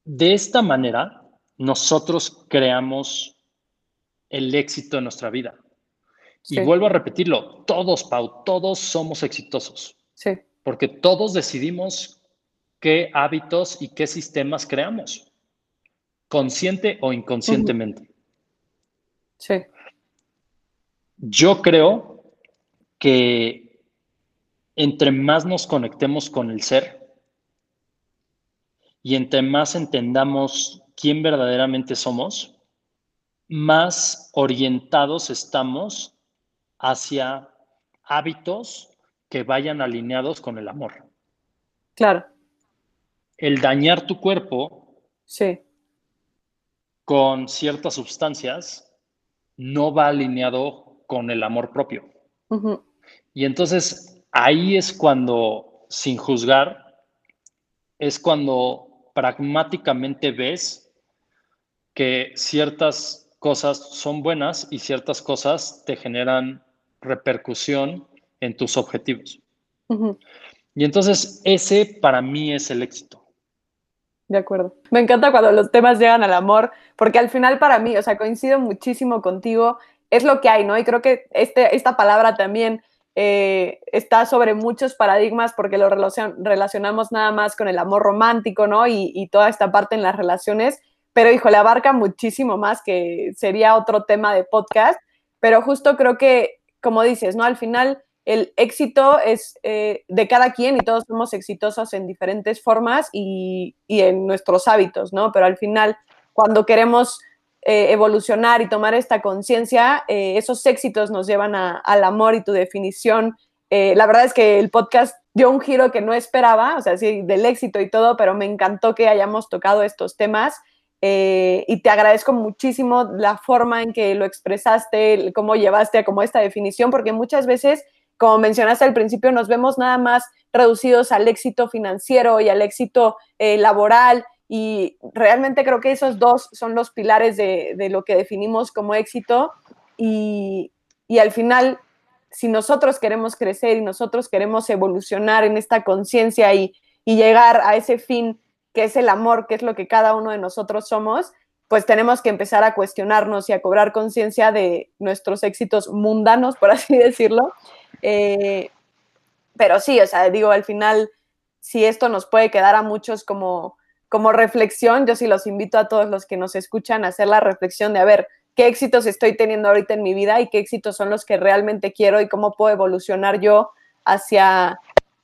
de esta manera, nosotros creamos el éxito en nuestra vida. Y vuelvo a repetirlo, todos, Pau, todos somos exitosos, sí, porque todos decidimos qué hábitos y qué sistemas creamos, consciente o inconscientemente. sí, Yo creo que entre más nos conectemos con el ser y entre más entendamos quién verdaderamente somos, más orientados estamos hacia hábitos que vayan alineados con el amor. claro, El dañar tu cuerpo sí, con ciertas sustancias no va alineado con el amor propio. Y entonces ahí es cuando, sin juzgar, es cuando pragmáticamente ves que ciertas cosas son buenas y ciertas cosas te generan repercusión en tus objetivos. Y entonces ese para mí es el éxito. De acuerdo. Me encanta cuando los temas llegan al amor, porque al final para mí, o sea, coincido muchísimo contigo, es lo que hay, ¿no? Y creo que este, esta palabra también eh, está sobre muchos paradigmas porque lo relacion- relacionamos nada más con el amor romántico, ¿no? Y, y toda esta parte en las relaciones, pero híjole, abarca muchísimo más que sería otro tema de podcast, pero justo creo que, como dices, ¿no? Al final el éxito es eh, de cada quien y todos somos exitosos en diferentes formas y, y en nuestros hábitos, ¿no? Pero al final, cuando queremos eh, evolucionar y tomar esta conciencia, eh, esos éxitos nos llevan a- al amor y tu definición. La verdad es que el podcast dio un giro que no esperaba, o sea, sí, del éxito y todo, pero me encantó que hayamos tocado estos temas. Eh, y te agradezco muchísimo la forma en que lo expresaste, cómo llevaste a esta definición, porque muchas veces como mencionaste al principio, nos vemos nada más reducidos al éxito financiero y al éxito eh, laboral y realmente creo que esos dos son los pilares de, lo que definimos como éxito y, al final, si nosotros queremos crecer y nosotros queremos evolucionar en esta conciencia y llegar a ese fin que es el amor, que es lo que cada uno de nosotros somos, pues tenemos que empezar a cuestionarnos y a cobrar conciencia de nuestros éxitos mundanos, por así decirlo. Eh, pero sí, o sea, digo, al final, si esto nos puede quedar a muchos como, como reflexión, yo sí los invito a todos los que nos escuchan a hacer la reflexión de, a ver, qué éxitos estoy teniendo ahorita en mi vida y qué éxitos son los que realmente quiero y cómo puedo evolucionar yo hacia,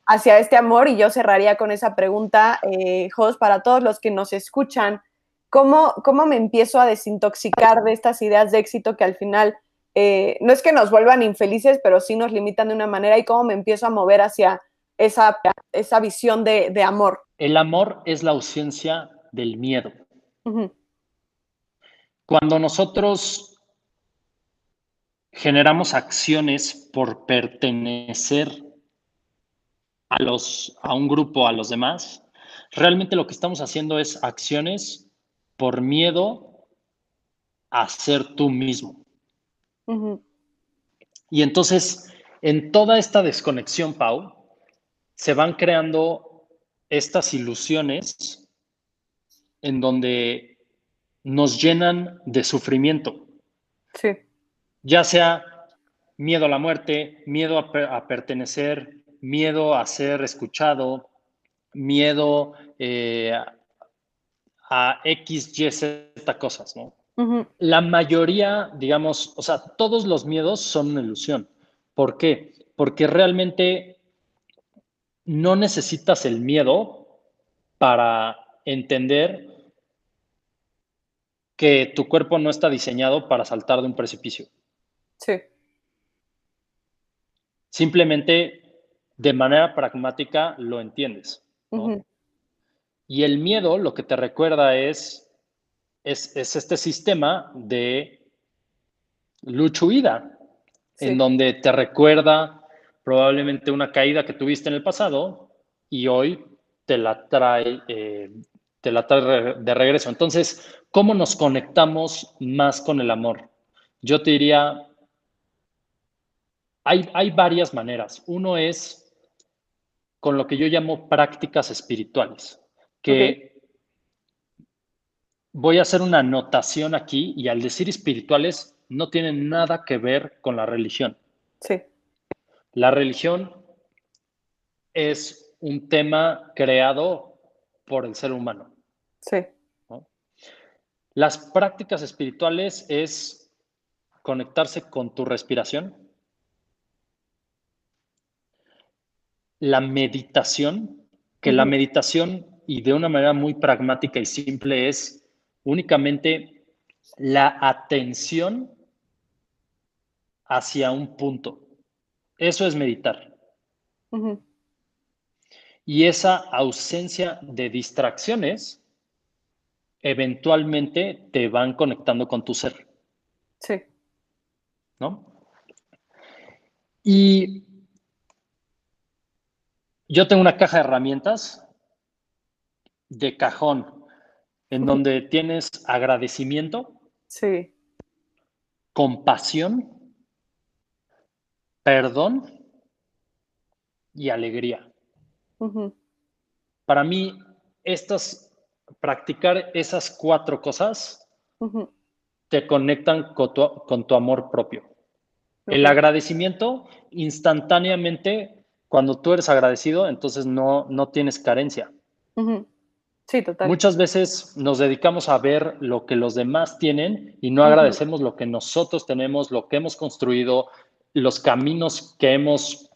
hacia este amor. Y yo cerraría con esa pregunta, eh, Jos, para todos los que nos escuchan, ¿cómo, ¿cómo me empiezo a desintoxicar de estas ideas de éxito que al final eh, no es que nos vuelvan infelices, pero sí nos limitan de una manera y cómo me empiezo a mover hacia esa, esa visión de, de amor? El amor es la ausencia del miedo. Cuando nosotros generamos acciones por pertenecer a, los, a un grupo, a los demás, realmente lo que estamos haciendo es acciones por miedo a ser tú mismo. Y entonces, en toda esta desconexión, Pau, se van creando estas ilusiones en donde nos llenan de sufrimiento. Sí. Ya sea miedo a la muerte, miedo a, pertenecer, miedo a ser escuchado, miedo eh, a X, Y, Z cosas, ¿no? La mayoría, digamos, o sea, todos los miedos son una ilusión. ¿Por qué? Porque realmente no necesitas el miedo para entender que tu cuerpo no está diseñado para saltar de un precipicio. Sí. Simplemente de manera pragmática lo entiendes. Y el miedo lo que te recuerda es, es, este sistema de lucha-huida, en donde te recuerda probablemente una caída que tuviste en el pasado y hoy te la trae, eh, te la trae de regreso. Entonces, ¿cómo nos conectamos más con el amor? Yo te diría, hay, hay varias maneras. Uno es con lo que yo llamo prácticas espirituales, que voy a hacer una anotación aquí y al decir espirituales no tienen nada que ver con la religión. Sí. La religión es un tema creado por el ser humano. Sí. Las prácticas espirituales es conectarse con tu respiración. La meditación, que la meditación y de una manera muy pragmática y simple es únicamente la atención hacia un punto. Eso es meditar. Y esa ausencia de distracciones eventualmente te van conectando con tu ser. Sí. ¿No? Y yo tengo una caja de herramientas de cajón en donde tienes agradecimiento, sí. compasión, perdón y alegría. Para mí, estas, practicar esas cuatro cosas te conectan con tu, amor propio. El agradecimiento, instantáneamente, cuando tú eres agradecido, entonces no, no tienes carencia. Sí, total. Muchas veces nos dedicamos a ver lo que los demás tienen y no agradecemos lo que nosotros tenemos, lo que hemos construido, los caminos que hemos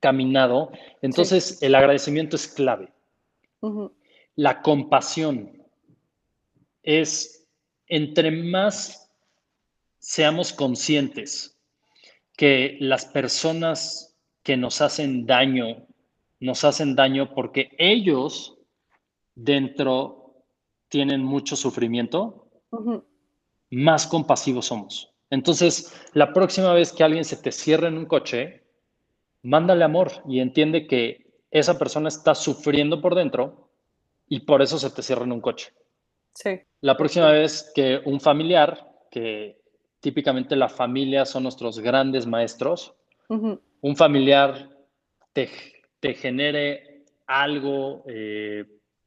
caminado. Entonces, el agradecimiento es clave. La compasión es, entre más seamos conscientes que las personas que nos hacen daño, nos hacen daño porque ellos dentro tienen mucho sufrimiento, más compasivos somos. Entonces, la próxima vez que alguien se te cierre en un coche, mándale amor y entiende que esa persona está sufriendo por dentro y por eso se te cierra en un coche. Sí. La próxima vez que un familiar, que típicamente la familia son nuestros grandes maestros, un familiar te, genere algo, eh,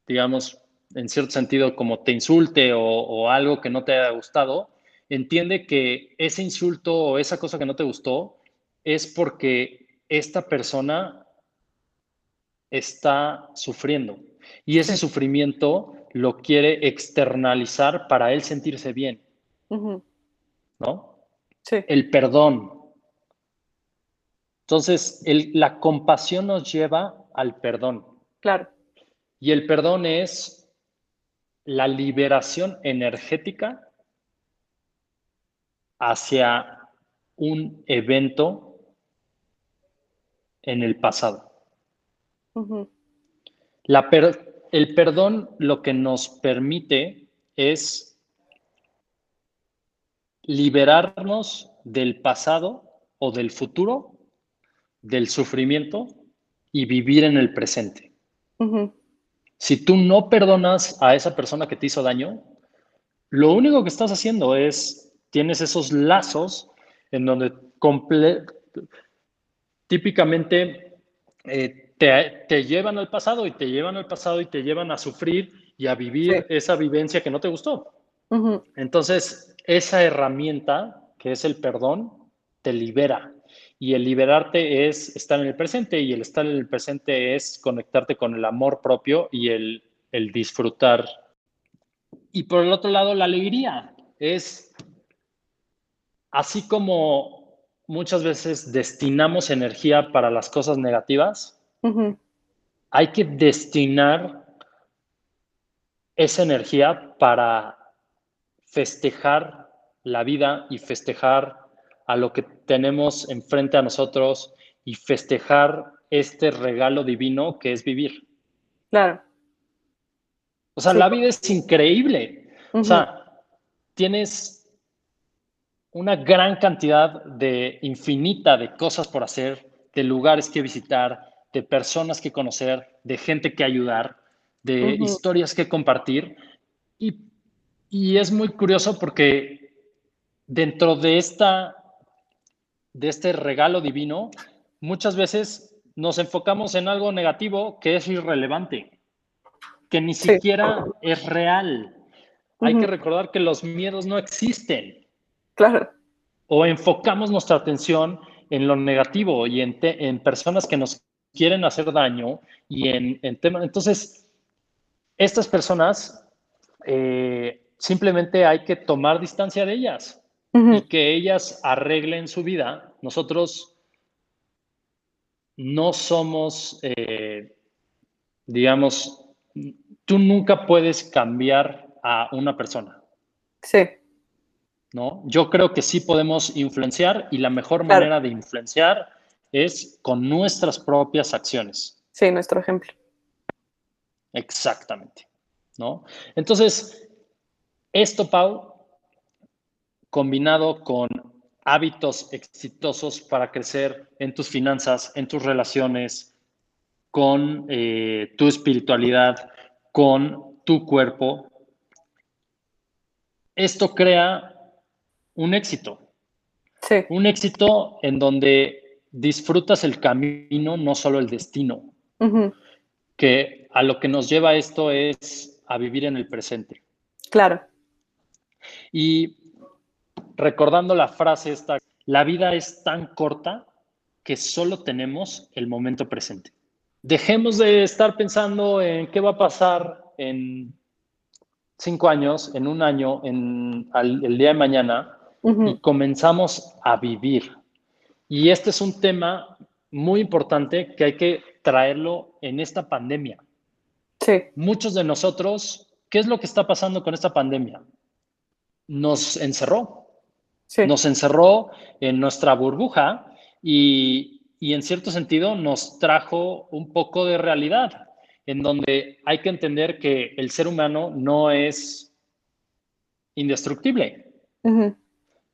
digamos, en cierto sentido, como te insulte o, o algo que no te haya gustado, entiende que ese insulto o esa cosa que no te gustó es porque esta persona está sufriendo y ese sufrimiento lo quiere externalizar para él sentirse bien. ¿no? Sí, El perdón. Entonces, el- la compasión nos lleva al perdón. claro. Y el perdón es la liberación energética hacia un evento en el pasado. La per- el perdón lo que nos permite es liberarnos del pasado o del futuro, del sufrimiento y vivir en el presente. Si tú no perdonas a esa persona que te hizo daño, lo único que estás haciendo es, tienes esos lazos en donde típicamente eh, te, te llevan al pasado y te llevan al pasado y te llevan a sufrir y a vivir Sí. esa vivencia que no te gustó. Entonces, esa herramienta que es el perdón te libera. Y el liberarte es estar en el presente y el estar en el presente es conectarte con el amor propio y el, el disfrutar. Y por el otro lado, la alegría es así como muchas veces destinamos energía para las cosas negativas, hay que destinar esa energía para festejar la vida y festejar a lo que tenemos enfrente a nosotros y festejar este regalo divino que es vivir. Claro. O sea, Sí. la vida es increíble. O sea, tienes una gran cantidad de infinita de cosas por hacer, de lugares que visitar, de personas que conocer, de gente que ayudar, de historias que compartir. Y, y es muy curioso porque dentro de esta de este regalo divino, muchas veces nos enfocamos en algo negativo que es irrelevante, que ni Sí. siquiera es real. Hay que recordar que los miedos no existen Claro. o enfocamos nuestra atención en lo negativo y en, te- en personas que nos quieren hacer daño y en, en temas. Entonces, estas personas eh, simplemente hay que tomar distancia de ellas Y que ellas arreglen su vida. Nosotros no somos, eh, digamos, tú nunca puedes cambiar a una persona, Sí, ¿no? Yo creo que sí podemos influenciar y la mejor Claro. manera de influenciar es con nuestras propias acciones. sí, nuestro ejemplo. Exactamente, ¿no? Entonces, esto, Pau, combinado con hábitos exitosos para crecer en tus finanzas, en tus relaciones, con eh, tu espiritualidad, con tu cuerpo, esto crea un éxito, Sí, un éxito en donde disfrutas el camino, no solo el destino, que a lo que nos lleva esto es a vivir en el presente. claro. Y recordando la frase esta, la vida es tan corta que solo tenemos el momento presente. Dejemos de estar pensando en qué va a pasar en cinco años, en un año, en al- el día de mañana, y comenzamos a vivir. Y este es un tema muy importante que hay que traerlo en esta pandemia. Sí, Muchos de nosotros, ¿qué es lo que está pasando con esta pandemia? Nos encerró, sí, nos encerró en nuestra burbuja y, y en cierto sentido nos trajo un poco de realidad, en donde hay que entender que el ser humano no es indestructible.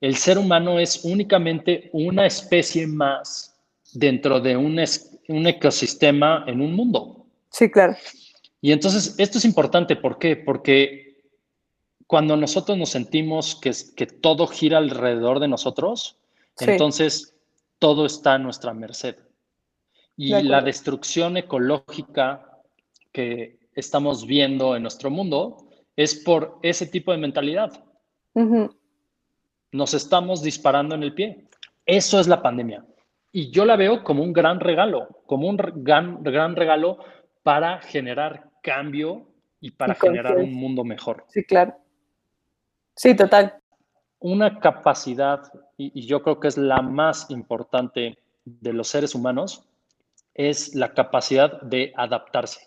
El ser humano es únicamente una especie más dentro de un, es- un ecosistema en un mundo. sí, claro. Y entonces esto es importante, ¿por qué? Porque cuando nosotros nos sentimos que, que todo gira alrededor de nosotros, Sí. entonces todo está a nuestra merced. Y De la destrucción ecológica que estamos viendo en nuestro mundo es por ese tipo de mentalidad. Ujú, Nos estamos disparando en el pie. Eso es la pandemia. Y yo la veo como un gran regalo, como un gran, gran regalo para generar cambio y para Y generar un mundo mejor. Sí, claro. Sí, total. una capacidad, y, yo creo que es la más importante de los seres humanos, es la capacidad de adaptarse.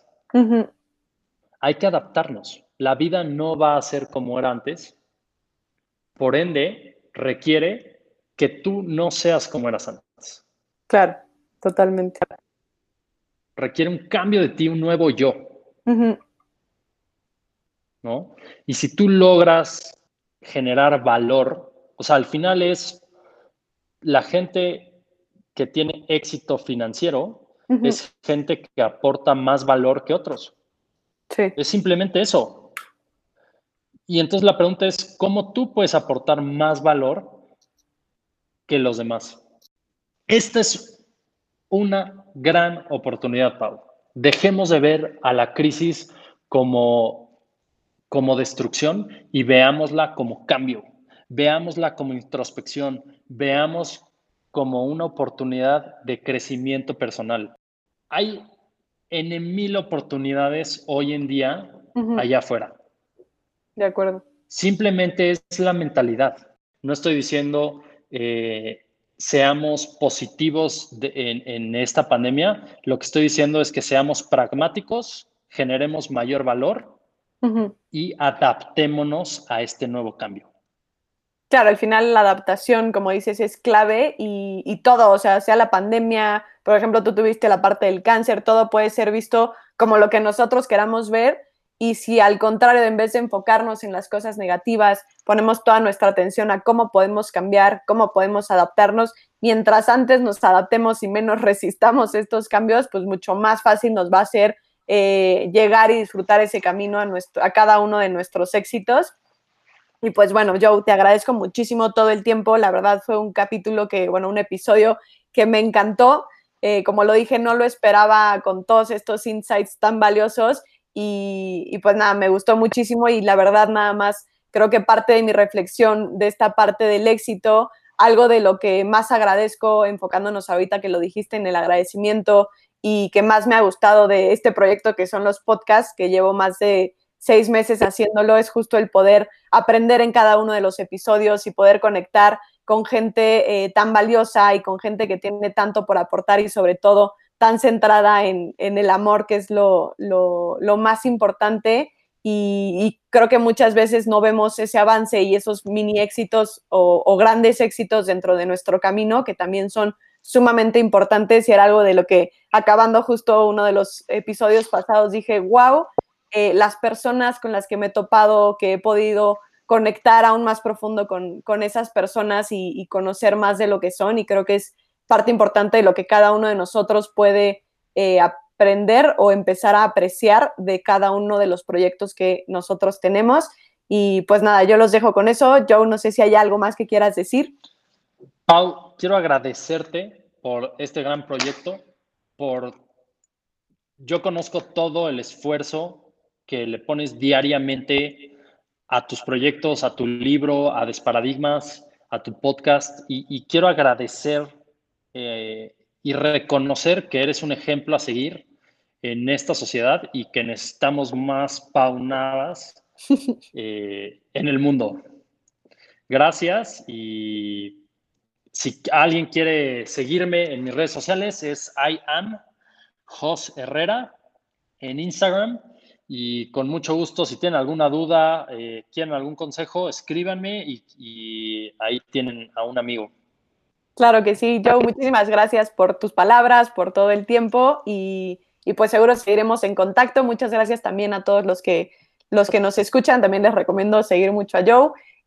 Hay que adaptarnos. La vida no va a ser como era antes. Por ende, requiere que tú no seas como eras antes. Claro, totalmente. Requiere un cambio de ti, un nuevo yo. ¿No? Y si tú logras generar valor, o sea, al final es la gente que tiene éxito financiero, es gente que aporta más valor que otros. Sí. Es simplemente eso. Y entonces la pregunta es, ¿cómo tú puedes aportar más valor que los demás? Esta es una gran oportunidad, Pau. Dejemos de ver a la crisis como como destrucción y veámosla como cambio, veámosla como introspección, veamos como una oportunidad de crecimiento personal. Hay en mil oportunidades hoy en día allá afuera. De acuerdo. Simplemente es la mentalidad. No estoy diciendo eh, seamos positivos en, en esta pandemia. Lo que estoy diciendo es que seamos pragmáticos, generemos mayor valor y adaptémonos a este nuevo cambio. Claro, al final la adaptación, como dices, es clave y, todo, o sea, sea la pandemia, por ejemplo, tú tuviste la parte del cáncer, todo puede ser visto como lo que nosotros queramos ver y si al contrario, en vez de enfocarnos en las cosas negativas, ponemos toda nuestra atención a cómo podemos cambiar, cómo podemos adaptarnos, mientras antes nos adaptemos y menos resistamos estos cambios, pues mucho más fácil nos va a ser eh, llegar y disfrutar ese camino a, nuestro, a cada uno de nuestros éxitos. Y pues bueno, Joe, te agradezco muchísimo todo el tiempo. La verdad fue un capítulo que, bueno, un episodio que me encantó. Eh, como lo dije, no lo esperaba con todos estos insights tan valiosos. Y, y, pues nada, me gustó muchísimo y la verdad nada más creo que parte de mi reflexión de esta parte del éxito, algo de lo que más agradezco enfocándonos ahorita que lo dijiste en el agradecimiento y que más me ha gustado de este proyecto, que son los podcasts, que llevo más de seis meses haciéndolo, es justo el poder aprender en cada uno de los episodios y poder conectar con gente eh, tan valiosa y con gente que tiene tanto por aportar y sobre todo tan centrada en, el amor, que es lo, más importante. Y, creo que muchas veces no vemos ese avance y esos mini éxitos o, o grandes éxitos dentro de nuestro camino, que también son sumamente importantes y era algo de lo que acabando justo uno de los episodios pasados dije, wow, eh, las personas con las que me he topado, que he podido conectar aún más profundo con, esas personas y, conocer más de lo que son y creo que es parte importante de lo que cada uno de nosotros puede eh, aprender o empezar a apreciar de cada uno de los proyectos que nosotros tenemos. Y pues nada, yo los dejo con eso. Joe, no sé si hay algo más que quieras decir. Quiero agradecerte por este gran proyecto, por yo conozco todo el esfuerzo que le pones diariamente a tus proyectos, a tu libro, a Desparadigmas, a tu podcast, y, quiero agradecer eh, y reconocer que eres un ejemplo a seguir en esta sociedad y que necesitamos más paunadas eh, en el mundo. Gracias y si alguien quiere seguirme en mis redes sociales, es I am Jos Herrera en Instagram. Y con mucho gusto, si tienen alguna duda, eh, quieren algún consejo, escríbanme y, ahí tienen a un amigo. Claro que sí, Joe, muchísimas gracias por tus palabras, por todo el tiempo y, y, pues seguro seguiremos en contacto. Muchas gracias también a todos los que, los que nos escuchan. También les recomiendo seguir mucho a Joe